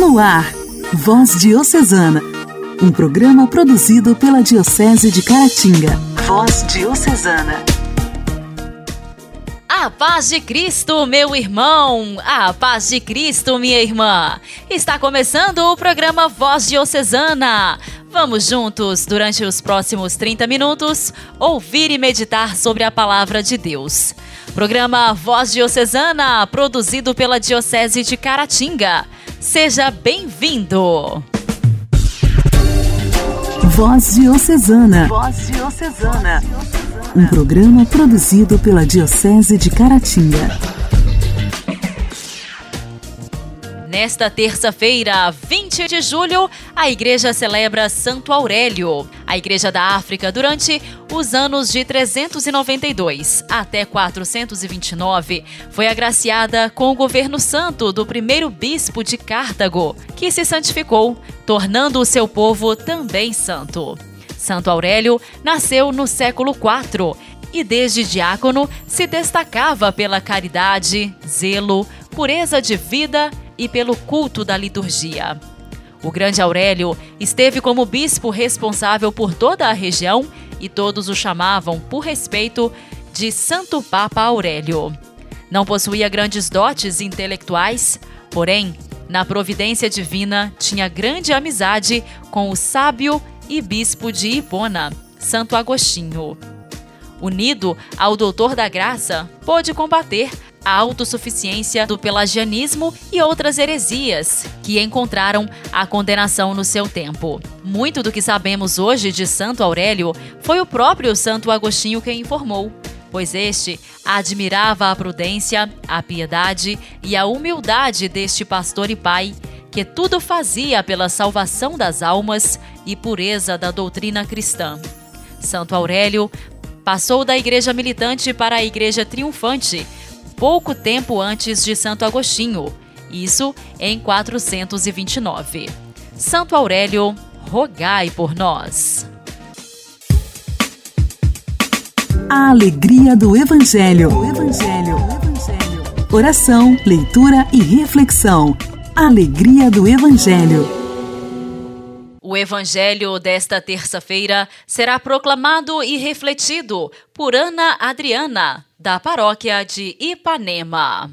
No ar, Voz Diocesana, um programa produzido pela Diocese de Caratinga. Voz Diocesana. A paz de Cristo, meu irmão! A paz de Cristo, minha irmã! Está começando o programa Voz Diocesana. Vamos juntos, durante os próximos 30 minutos, ouvir e meditar sobre a palavra de Deus. Programa Voz Diocesana, produzido pela Diocese de Caratinga. Seja bem-vindo! Voz Diocesana. Voz Diocesana. Um programa produzido pela Diocese de Caratinga. Nesta terça-feira, 20 de julho, a igreja celebra Santo Aurélio. A Igreja da África, durante os anos de 392 até 429, foi agraciada com o governo santo do primeiro bispo de Cartago, que se santificou, tornando o seu povo também santo. Santo Aurélio nasceu no século IV e, desde diácono, se destacava pela caridade, zelo, pureza de vida e pelo culto da liturgia. O grande Aurélio esteve como bispo responsável por toda a região e todos o chamavam, por respeito, de Santo Papa Aurélio. Não possuía grandes dotes intelectuais, porém, na providência divina, tinha grande amizade com o sábio e bispo de Hipona, Santo Agostinho. Unido ao doutor da graça, pôde combater a autossuficiência do pelagianismo e outras heresias que encontraram a condenação no seu tempo. Muito do que sabemos hoje de Santo Aurélio foi o próprio Santo Agostinho quem informou, pois este admirava a prudência, a piedade e a humildade deste pastor e pai, que tudo fazia pela salvação das almas e pureza da doutrina cristã. Santo Aurélio passou da igreja militante para a igreja triunfante pouco tempo antes de Santo Agostinho, isso em 429. Santo Aurélio, rogai por nós. A alegria do Evangelho. Evangelho. Evangelho. Oração, leitura e reflexão. Alegria do Evangelho. O Evangelho desta terça-feira será proclamado e refletido por Ana Adriana, da paróquia de Ipanema.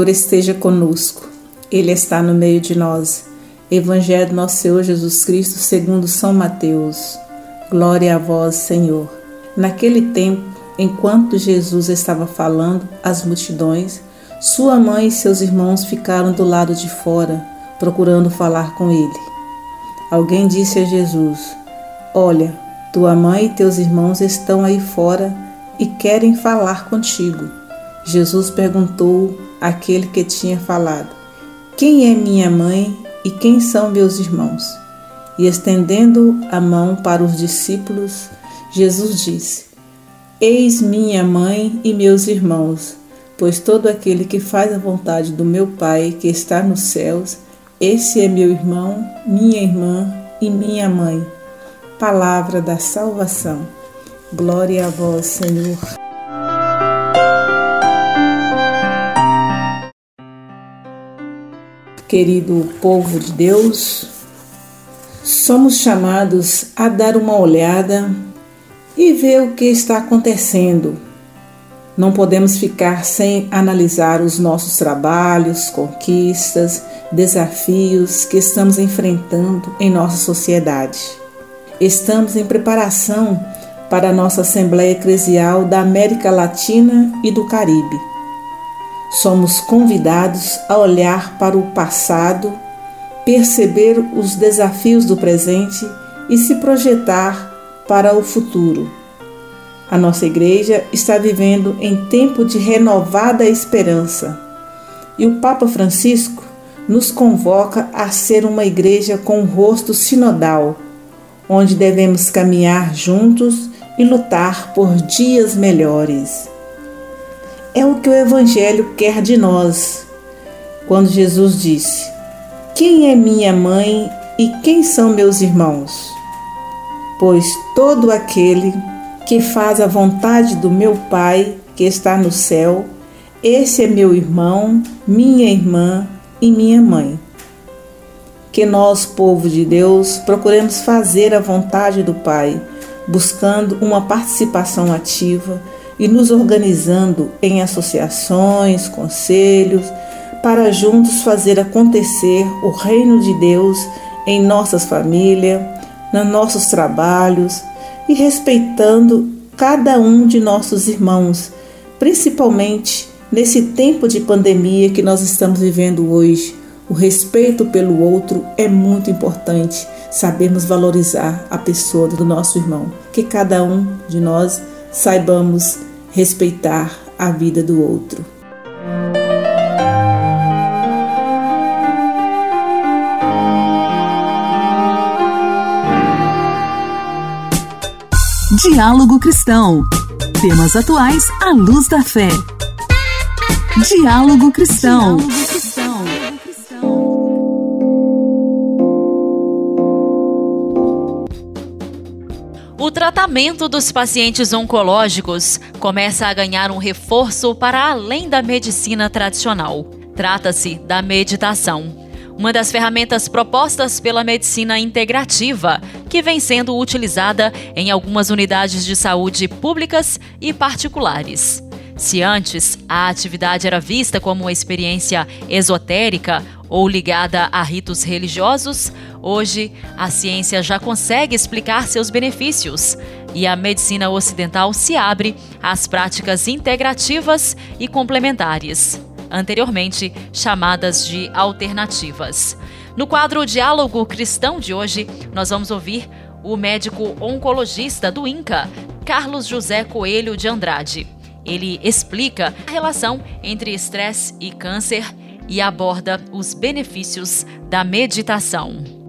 Senhor esteja conosco, Ele está no meio de nós. Evangelho nosso Senhor Jesus Cristo, segundo São Mateus. Glória a vós, Senhor. Naquele tempo, enquanto Jesus estava falando às multidões, sua mãe e seus irmãos ficaram do lado de fora, procurando falar com ele. Alguém disse a Jesus: Olha, tua mãe e teus irmãos estão aí fora e querem falar contigo. Jesus perguntou àquele que tinha falado: Quem é minha mãe e quem são meus irmãos? E estendendo a mão para os discípulos, Jesus disse: Eis minha mãe e meus irmãos, pois todo aquele que faz a vontade do meu Pai que está nos céus, esse é meu irmão, minha irmã e minha mãe. Palavra da salvação. Glória a vós, Senhor. Querido povo de Deus, somos chamados a dar uma olhada e ver o que está acontecendo. Não podemos ficar sem analisar os nossos trabalhos, conquistas, desafios que estamos enfrentando em nossa sociedade. Estamos em preparação para a nossa Assembleia Eclesial da América Latina e do Caribe somos convidados a olhar para o passado, perceber os desafios do presente e se projetar para o futuro. A nossa igreja está vivendo em tempo de renovada esperança e o Papa Francisco nos convoca a ser uma igreja com um rosto sinodal, onde devemos caminhar juntos e lutar por dias melhores. É o que o Evangelho quer de nós. Quando Jesus disse: Quem é minha mãe e quem são meus irmãos? Pois todo aquele que faz a vontade do meu Pai que está no céu, esse é meu irmão, minha irmã e minha mãe. Que nós, povo de Deus, procuremos fazer a vontade do Pai, buscando uma participação ativa e nos organizando em associações, conselhos, para juntos fazer acontecer o reino de Deus em nossas famílias, nos nossos trabalhos e respeitando cada um de nossos irmãos, principalmente nesse tempo de pandemia que nós estamos vivendo hoje. O respeito pelo outro é muito importante. Sabemos valorizar a pessoa do nosso irmão. Que cada um de nós saibamos respeitar a vida do outro. Diálogo Cristão. Temas atuais à luz da fé. Diálogo Cristão. O tratamento dos pacientes oncológicos começa a ganhar um reforço para além da medicina tradicional. Trata-se da meditação uma das ferramentas propostas pela medicina integrativa, que vem sendo utilizada em algumas unidades de saúde públicas e particulares. Se antes a atividade era vista como uma experiência esotérica ou ligada a ritos religiosos, hoje a ciência já consegue explicar seus benefícios e a medicina ocidental se abre às práticas integrativas e complementares anteriormente chamadas de alternativas. No quadro Diálogo Cristão de hoje, nós vamos ouvir o médico oncologista do INCA, Carlos José Coelho de Andrade. Ele explica a relação entre estresse e câncer e aborda os benefícios da meditação.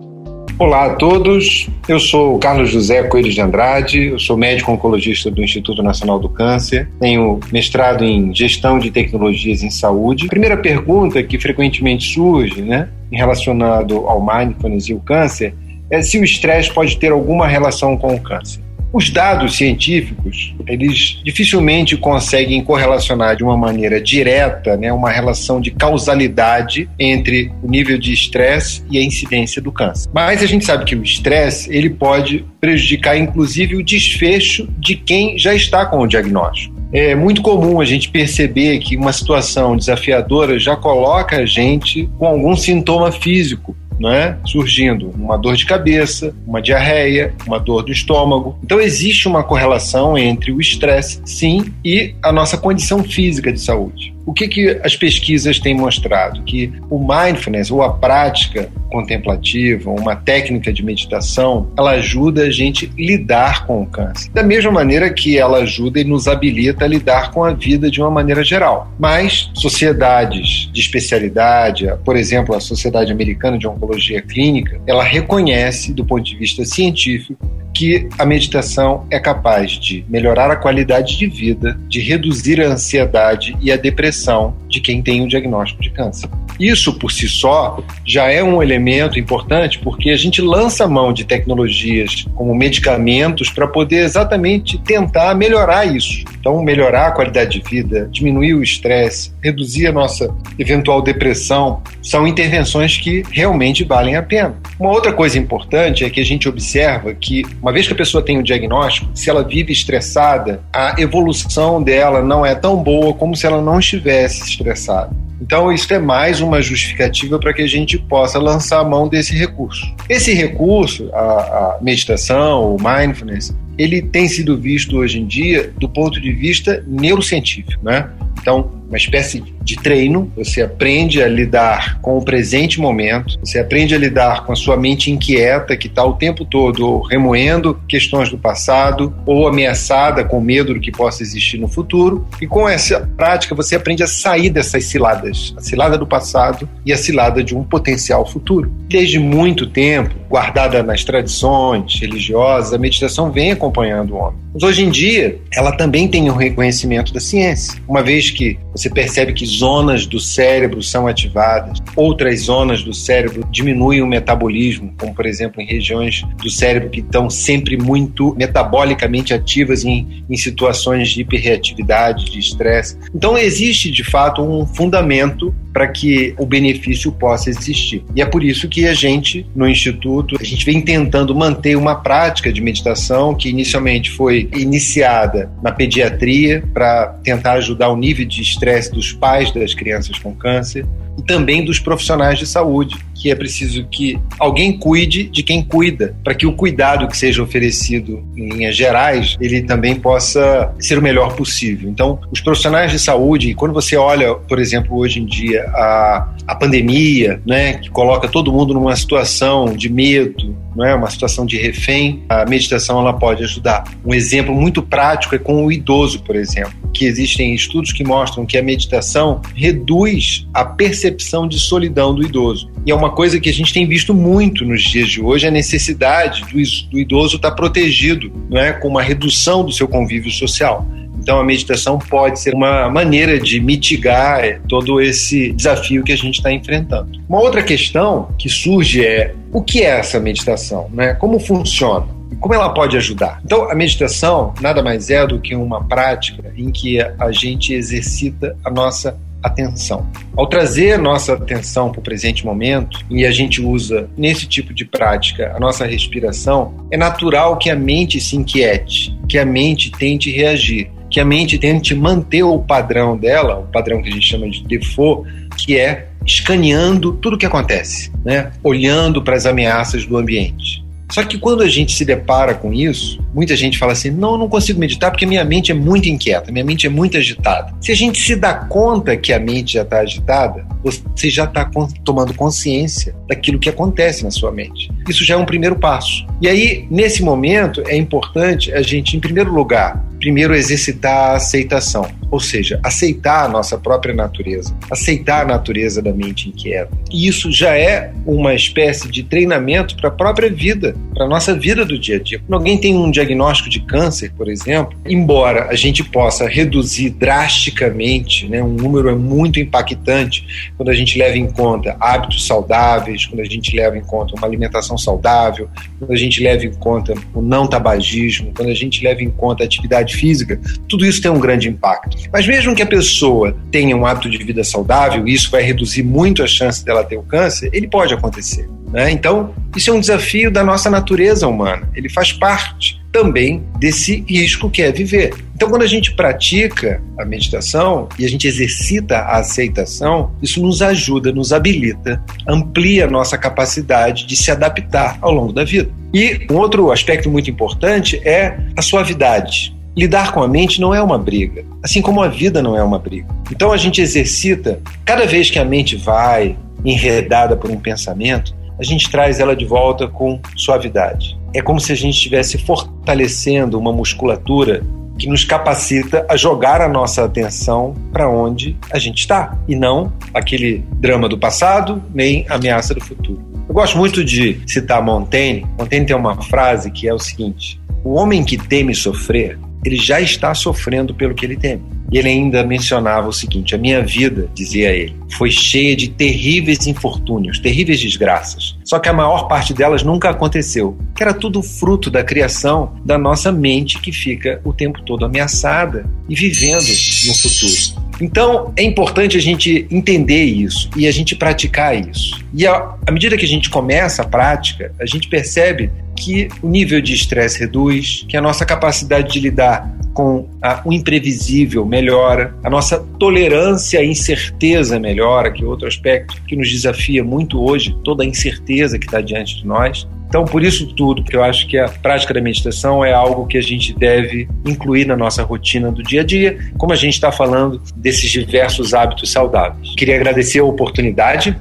Olá a todos, eu sou Carlos José Coelho de Andrade, eu sou médico oncologista do Instituto Nacional do Câncer, tenho mestrado em Gestão de Tecnologias em Saúde. A primeira pergunta que frequentemente surge, né, relacionado ao mindfulness e o câncer, é se o estresse pode ter alguma relação com o câncer. Os dados científicos, eles dificilmente conseguem correlacionar de uma maneira direta né, uma relação de causalidade entre o nível de estresse e a incidência do câncer. Mas a gente sabe que o estresse ele pode prejudicar inclusive o desfecho de quem já está com o diagnóstico. É muito comum a gente perceber que uma situação desafiadora já coloca a gente com algum sintoma físico né, surgindo uma dor de cabeça, uma diarreia, uma dor do estômago. Então existe uma correlação entre o estresse, sim, e a nossa condição física de saúde. O que, que as pesquisas têm mostrado? Que o mindfulness, ou a prática contemplativa, uma técnica de meditação, ela ajuda a gente lidar com o câncer. Da mesma maneira que ela ajuda e nos habilita a lidar com a vida de uma maneira geral. Mas sociedades de especialidade, por exemplo, a Sociedade Americana de Oncologia Clínica, ela reconhece, do ponto de vista científico, que a meditação é capaz de melhorar a qualidade de vida, de reduzir a ansiedade e a depressão de quem tem o diagnóstico de câncer. Isso por si só já é um elemento importante porque a gente lança mão de tecnologias como medicamentos para poder exatamente tentar melhorar isso. Então, melhorar a qualidade de vida, diminuir o estresse, reduzir a nossa eventual depressão, são intervenções que realmente valem a pena. Uma outra coisa importante é que a gente observa que, uma vez que a pessoa tem o diagnóstico, se ela vive estressada, a evolução dela não é tão boa como se ela não estivesse estressada. Então, isso é mais uma justificativa para que a gente possa lançar a mão desse recurso. Esse recurso, a, a meditação, o mindfulness, ele tem sido visto hoje em dia do ponto de vista neurocientífico, né? Então, uma espécie de treino. Você aprende a lidar com o presente momento, você aprende a lidar com a sua mente inquieta, que está o tempo todo remoendo questões do passado ou ameaçada com medo do que possa existir no futuro. E com essa prática, você aprende a sair dessas ciladas a cilada do passado e a cilada de um potencial futuro. Desde muito tempo, guardada nas tradições religiosas, a meditação vem acompanhando o homem. Mas hoje em dia, ela também tem um reconhecimento da ciência, uma vez que você percebe que zonas do cérebro são ativadas, outras zonas do cérebro diminuem o metabolismo, como por exemplo em regiões do cérebro que estão sempre muito metabolicamente ativas em, em situações de hiperreatividade, de estresse. Então existe de fato um fundamento para que o benefício possa existir. E é por isso que a gente, no Instituto, a gente vem tentando manter uma prática de meditação que inicialmente foi iniciada na pediatria para tentar ajudar o nível de estresse dos pais das crianças com câncer e também dos profissionais de saúde, que é preciso que alguém cuide de quem cuida, para que o cuidado que seja oferecido em linhas gerais, ele também possa ser o melhor possível. Então, os profissionais de saúde, quando você olha, por exemplo, hoje em dia a, a pandemia, né, que coloca todo mundo numa situação de medo, não é uma situação de refém, a meditação ela pode ajudar. Um exemplo muito prático é com o idoso, por exemplo, que existem estudos que mostram que a meditação reduz a percepção de solidão do idoso. E é uma coisa que a gente tem visto muito nos dias de hoje, a necessidade do idoso estar protegido, não é, com uma redução do seu convívio social. Então, a meditação pode ser uma maneira de mitigar todo esse desafio que a gente está enfrentando. Uma outra questão que surge é o que é essa meditação? Né? Como funciona? como ela pode ajudar? Então, a meditação nada mais é do que uma prática em que a gente exercita a nossa atenção. Ao trazer nossa atenção para o presente momento e a gente usa nesse tipo de prática a nossa respiração, é natural que a mente se inquiete, que a mente tente reagir que a mente tente manter o padrão dela, o padrão que a gente chama de default, que é escaneando tudo o que acontece, né? olhando para as ameaças do ambiente. Só que quando a gente se depara com isso, muita gente fala assim: não, eu não consigo meditar porque minha mente é muito inquieta, minha mente é muito agitada. Se a gente se dá conta que a mente já está agitada, você já está tomando consciência daquilo que acontece na sua mente. Isso já é um primeiro passo. E aí, nesse momento, é importante a gente, em primeiro lugar, primeiro exercitar a aceitação, ou seja, aceitar a nossa própria natureza, aceitar a natureza da mente inquieta. E isso já é uma espécie de treinamento para a própria vida, para a nossa vida do dia a dia. Quando alguém tem um diagnóstico de câncer, por exemplo, embora a gente possa reduzir drasticamente, né, um número é muito impactante quando a gente leva em conta hábitos saudáveis, quando a gente leva em conta uma alimentação saudável, quando a gente leva em conta o não tabagismo, quando a gente leva em conta atividade atividade física, tudo isso tem um grande impacto. Mas mesmo que a pessoa tenha um hábito de vida saudável, isso vai reduzir muito a chance dela ter o câncer, ele pode acontecer. Né? Então, isso é um desafio da nossa natureza humana. Ele faz parte também desse risco que é viver. Então, quando a gente pratica a meditação e a gente exercita a aceitação, isso nos ajuda, nos habilita, amplia a nossa capacidade de se adaptar ao longo da vida. E um outro aspecto muito importante é a suavidade. Lidar com a mente não é uma briga, assim como a vida não é uma briga. Então a gente exercita, cada vez que a mente vai enredada por um pensamento, a gente traz ela de volta com suavidade. É como se a gente estivesse fortalecendo uma musculatura que nos capacita a jogar a nossa atenção para onde a gente está e não aquele drama do passado nem ameaça do futuro. Eu gosto muito de citar Montaigne. Montaigne tem uma frase que é o seguinte: O homem que teme sofrer ele já está sofrendo pelo que ele teme. E ele ainda mencionava o seguinte: a minha vida, dizia ele, foi cheia de terríveis infortúnios, terríveis desgraças. Só que a maior parte delas nunca aconteceu, que era tudo fruto da criação da nossa mente que fica o tempo todo ameaçada e vivendo no futuro. Então, é importante a gente entender isso e a gente praticar isso. E à medida que a gente começa a prática, a gente percebe que o nível de estresse reduz, que a nossa capacidade de lidar com a, o imprevisível melhora, a nossa tolerância à incerteza melhora, que é outro aspecto que nos desafia muito hoje, toda a incerteza que está diante de nós. Então, por isso tudo, porque eu acho que a prática da meditação é algo que a gente deve incluir na nossa rotina do dia a dia, como a gente está falando desses diversos hábitos saudáveis. Queria agradecer a oportunidade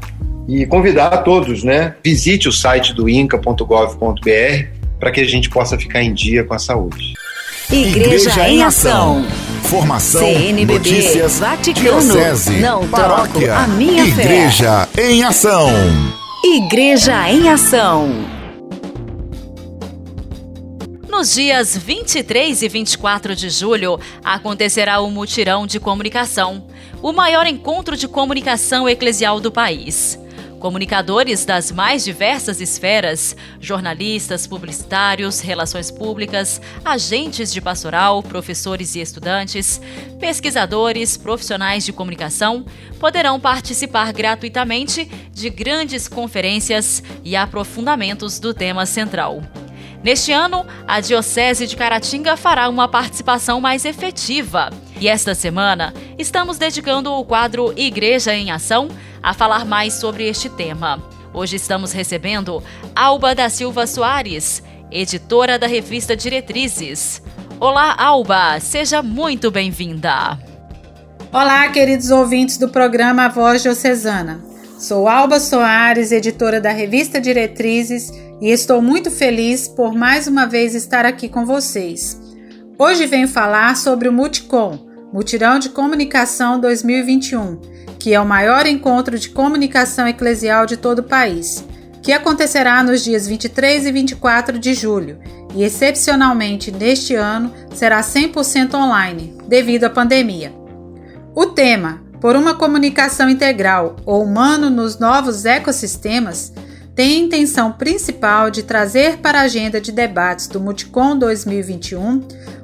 e convidar a todos, né? Visite o site do inca.gov.br para que a gente possa ficar em dia com a saúde. Igreja, Igreja em Ação. Formação, CNBB, notícias, Vaticano, diocese, não paróquia, a minha Igreja fé. em Ação. Igreja em Ação. Nos dias 23 e 24 de julho, acontecerá o Mutirão de Comunicação, o maior encontro de comunicação eclesial do país. Comunicadores das mais diversas esferas, jornalistas, publicitários, relações públicas, agentes de pastoral, professores e estudantes, pesquisadores, profissionais de comunicação poderão participar gratuitamente de grandes conferências e aprofundamentos do tema central. Neste ano, a Diocese de Caratinga fará uma participação mais efetiva. E esta semana, estamos dedicando o quadro Igreja em Ação a falar mais sobre este tema. Hoje estamos recebendo Alba da Silva Soares, editora da revista Diretrizes. Olá, Alba, seja muito bem-vinda. Olá, queridos ouvintes do programa Voz Diocesana. Sou Alba Soares, editora da revista Diretrizes, e estou muito feliz por mais uma vez estar aqui com vocês. Hoje venho falar sobre o Multicom, Mutirão de Comunicação 2021, que é o maior encontro de comunicação eclesial de todo o país, que acontecerá nos dias 23 e 24 de julho e, excepcionalmente neste ano, será 100% online, devido à pandemia. O tema, por uma comunicação integral ou humano nos novos ecossistemas, tem a intenção principal de trazer para a agenda de debates do Multicom 2021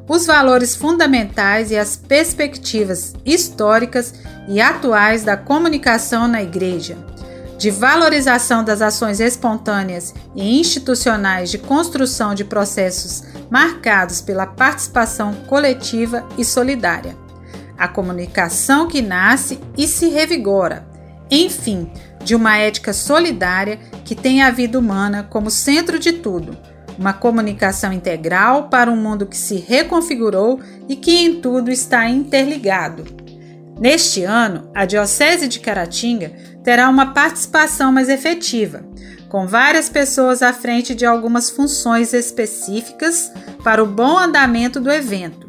os valores fundamentais e as perspectivas históricas e atuais da comunicação na Igreja, de valorização das ações espontâneas e institucionais de construção de processos marcados pela participação coletiva e solidária, a comunicação que nasce e se revigora, enfim, de uma ética solidária que tem a vida humana como centro de tudo uma comunicação integral para um mundo que se reconfigurou e que em tudo está interligado. Neste ano, a Diocese de Caratinga terá uma participação mais efetiva, com várias pessoas à frente de algumas funções específicas para o bom andamento do evento.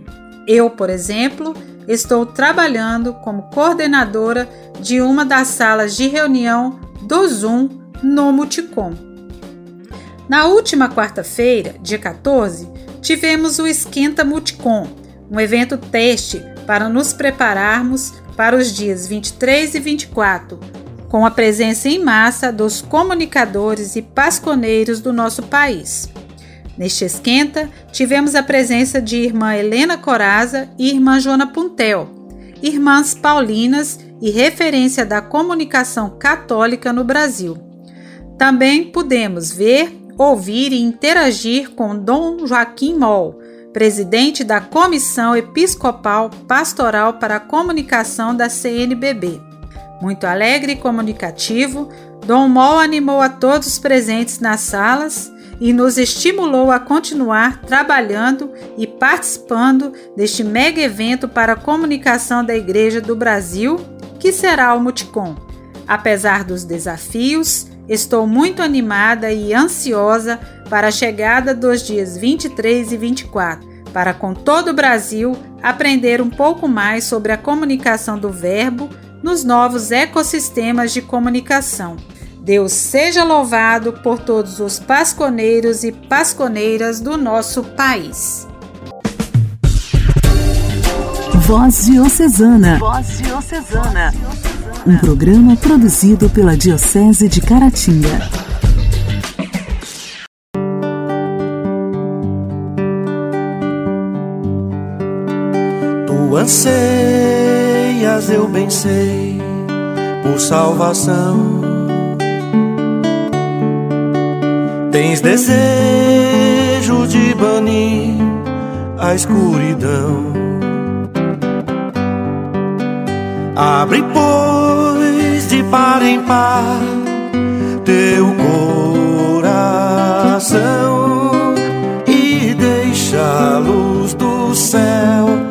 Eu, por exemplo, estou trabalhando como coordenadora de uma das salas de reunião do Zoom no Multicom. Na última quarta-feira, dia 14, tivemos o Esquenta Multicom, um evento teste para nos prepararmos para os dias 23 e 24, com a presença em massa dos comunicadores e pasconeiros do nosso país. Neste esquenta, tivemos a presença de irmã Helena Coraza e irmã Joana Puntel, irmãs paulinas e referência da comunicação católica no Brasil. Também pudemos ver ouvir e interagir com Dom Joaquim Moll, presidente da Comissão Episcopal Pastoral para a Comunicação da CNBB. Muito alegre e comunicativo, Dom Moll animou a todos presentes nas salas e nos estimulou a continuar trabalhando e participando deste mega evento para a comunicação da Igreja do Brasil, que será o Multicom. Apesar dos desafios, Estou muito animada e ansiosa para a chegada dos dias 23 e 24, para com todo o Brasil aprender um pouco mais sobre a comunicação do verbo nos novos ecossistemas de comunicação. Deus seja louvado por todos os pasconeiros e pasconeiras do nosso país. Voz Diocesana. Voz Diocesana um programa produzido pela Diocese de Caratinga. Tu anseias, eu bem sei, por salvação. Tens desejo de banir a escuridão. Abre, pois, de par em par teu coração e deixa a luz do céu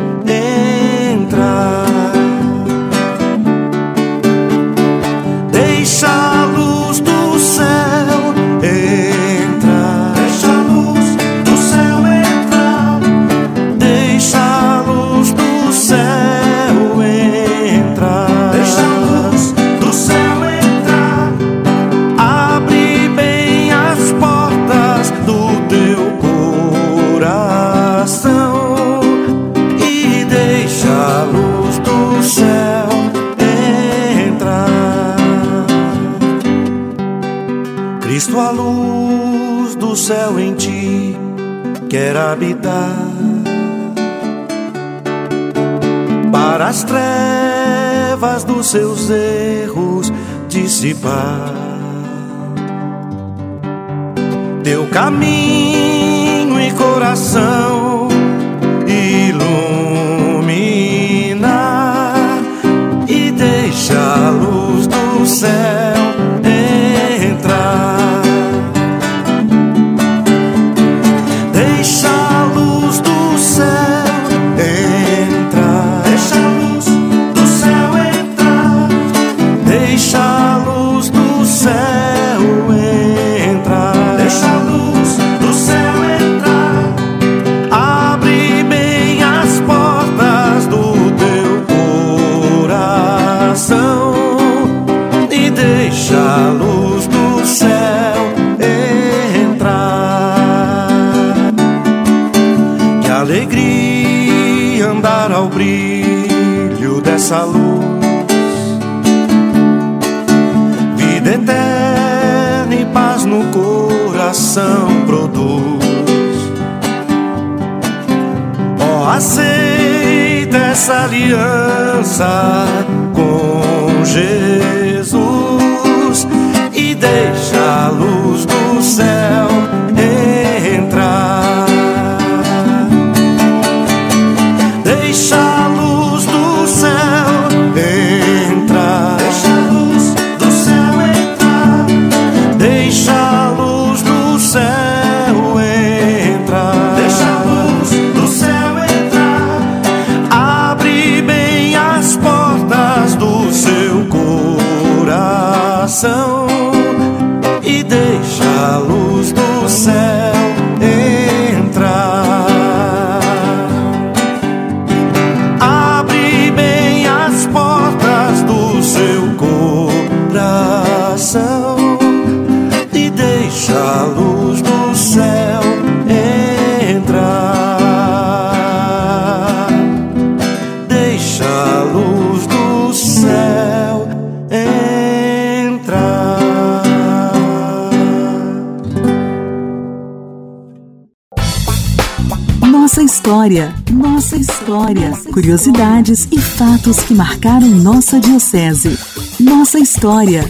seus erros dissipar. Teu caminho e coração luz do céu entrar. Nossa história, nossa história. Curiosidades e fatos que marcaram nossa diocese. Nossa história.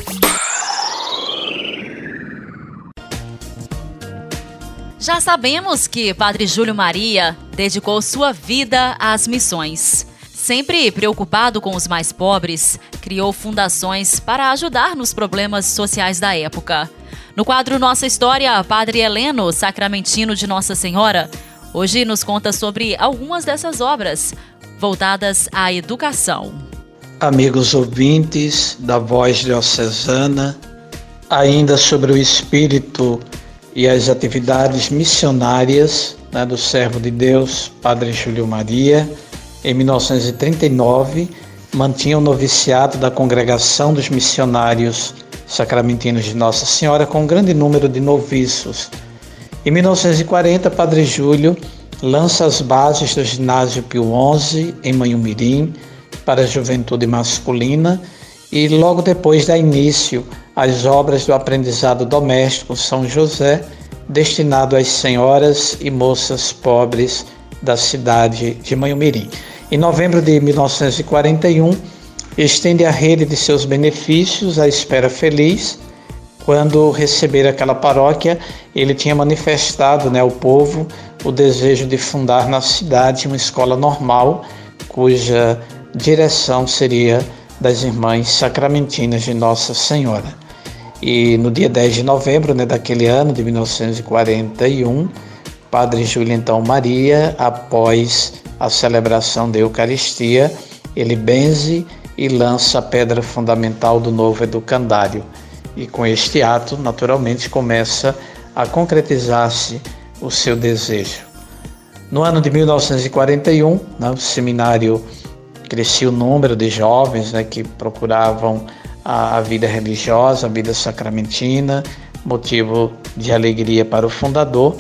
Já sabemos que Padre Júlio Maria dedicou sua vida às missões. Sempre preocupado com os mais pobres, criou fundações para ajudar nos problemas sociais da época. No quadro Nossa História, Padre Heleno, sacramentino de Nossa Senhora, hoje nos conta sobre algumas dessas obras voltadas à educação. Amigos ouvintes da Voz Diocesana, ainda sobre o espírito e as atividades missionárias né, do servo de Deus, Padre Júlio Maria, em 1939, mantinha o noviciado da Congregação dos Missionários Sacramentinos de Nossa Senhora com um grande número de noviços. Em 1940, Padre Júlio lança as bases do Ginásio Pio XI em Manhumirim para a juventude masculina e logo depois dá início às obras do aprendizado doméstico São José, destinado às senhoras e moças pobres da cidade de Manhumirim. Em novembro de 1941, estende a rede de seus benefícios à Espera Feliz. Quando receber aquela paróquia, ele tinha manifestado né, ao povo o desejo de fundar na cidade uma escola normal, cuja direção seria das Irmãs Sacramentinas de Nossa Senhora. E no dia 10 de novembro né, daquele ano, de 1941, Padre Júlio então Maria, após a celebração da Eucaristia, ele benze e lança a pedra fundamental do novo educandário. E com este ato, naturalmente, começa a concretizar-se o seu desejo. No ano de 1941, né, o seminário crescia o número de jovens né, que procuravam a, a vida religiosa, a vida sacramentina, motivo de alegria para o fundador,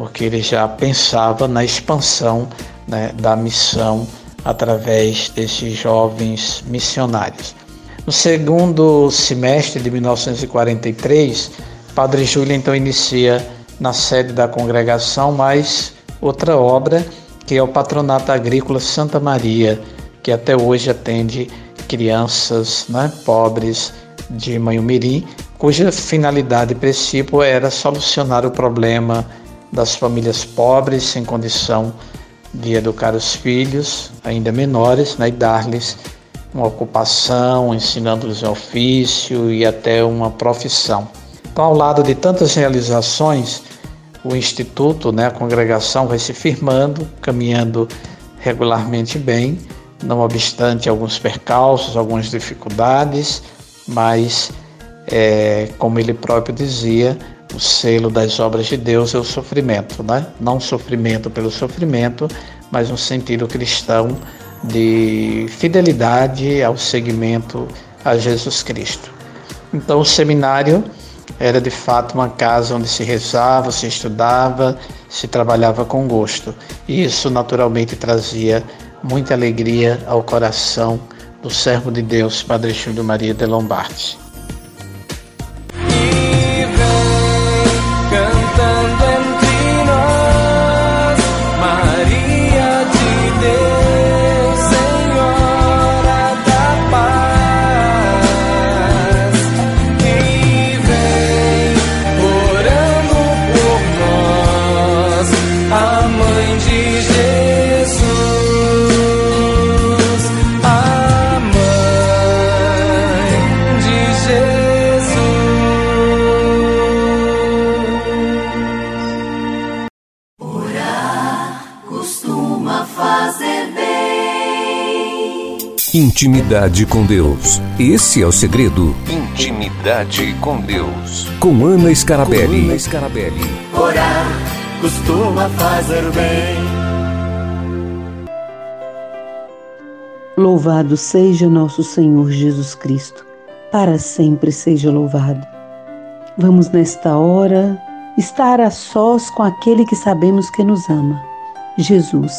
porque ele já pensava na expansão né, da missão através desses jovens missionários. No segundo semestre de 1943, Padre Júlio então inicia na sede da congregação mais outra obra que é o Patronato Agrícola Santa Maria, que até hoje atende crianças né, pobres de Manhumirim, cuja finalidade e princípio era solucionar o problema das famílias pobres sem condição de educar os filhos, ainda menores, né, e dar-lhes uma ocupação, ensinando-lhes um ofício e até uma profissão. Então, ao lado de tantas realizações, o Instituto, né, a congregação vai se firmando, caminhando regularmente bem, não obstante alguns percalços, algumas dificuldades, mas, é, como ele próprio dizia, o selo das obras de Deus é o sofrimento, né? não sofrimento pelo sofrimento, mas um sentido cristão de fidelidade ao seguimento a Jesus Cristo. Então, o seminário era de fato uma casa onde se rezava, se estudava, se trabalhava com gosto. E isso naturalmente trazia muita alegria ao coração do servo de Deus, Padre Júlio Maria de Lombardi. Intimidade com Deus. Esse é o segredo. Intimidade com Deus. Com Ana Scarabelli. Com Ana Scarabelli. Orar costuma fazer bem. Louvado seja nosso Senhor Jesus Cristo. Para sempre seja louvado. Vamos nesta hora estar a sós com aquele que sabemos que nos ama, Jesus.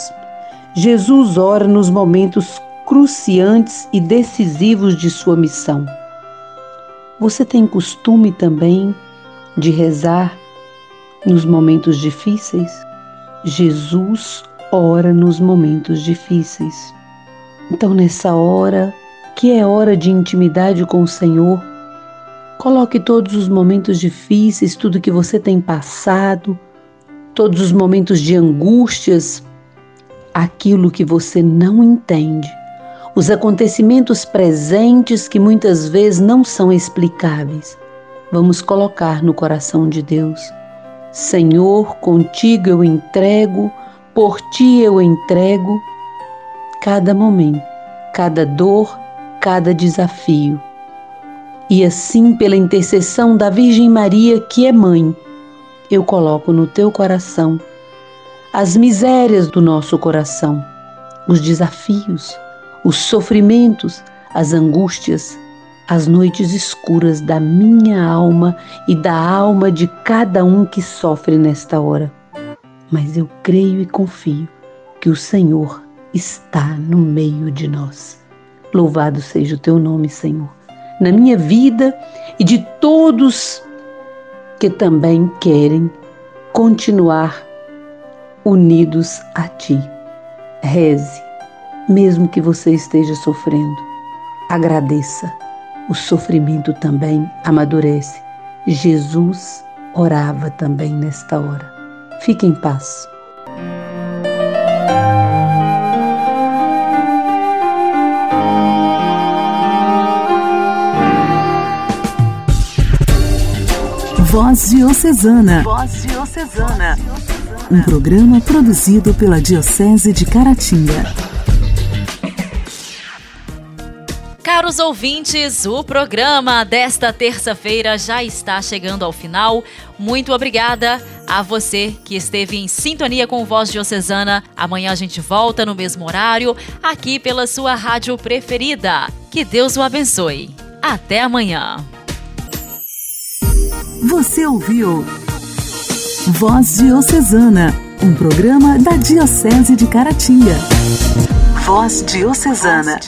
Jesus ora nos momentos cruciantes e decisivos de sua missão. Você tem costume também de rezar nos momentos difíceis? Jesus ora nos momentos difíceis. Então, nessa hora, que é hora de intimidade com o Senhor, coloque todos os momentos difíceis, tudo que você tem passado, todos os momentos de angústias, aquilo que você não entende os acontecimentos presentes que muitas vezes não são explicáveis. Vamos colocar no coração de Deus. Senhor, contigo eu entrego, por ti eu entrego cada momento, cada dor, cada desafio. E assim, pela intercessão da Virgem Maria, que é mãe, eu coloco no teu coração as misérias do nosso coração, os desafios, os sofrimentos, as angústias, as noites escuras da minha alma e da alma de cada um que sofre nesta hora. Mas eu creio e confio que o Senhor está no meio de nós. Louvado seja o teu nome, Senhor, na minha vida e de todos que também querem continuar unidos a ti. Reze mesmo que você esteja sofrendo. Agradeça. O sofrimento também amadurece. Jesus orava também nesta hora. Fique em paz. Voz Diocesana. Voz Diocesana. Um programa produzido pela Diocese de Caratinga. Caros ouvintes, o programa desta terça-feira já está chegando ao final. Muito obrigada a você que esteve em sintonia com Voz Diocesana. Amanhã a gente volta no mesmo horário, aqui pela sua rádio preferida. Que Deus o abençoe. Até amanhã. Você ouviu Voz Diocesana, um programa da Diocese de Caratinga. Voz Diocesana.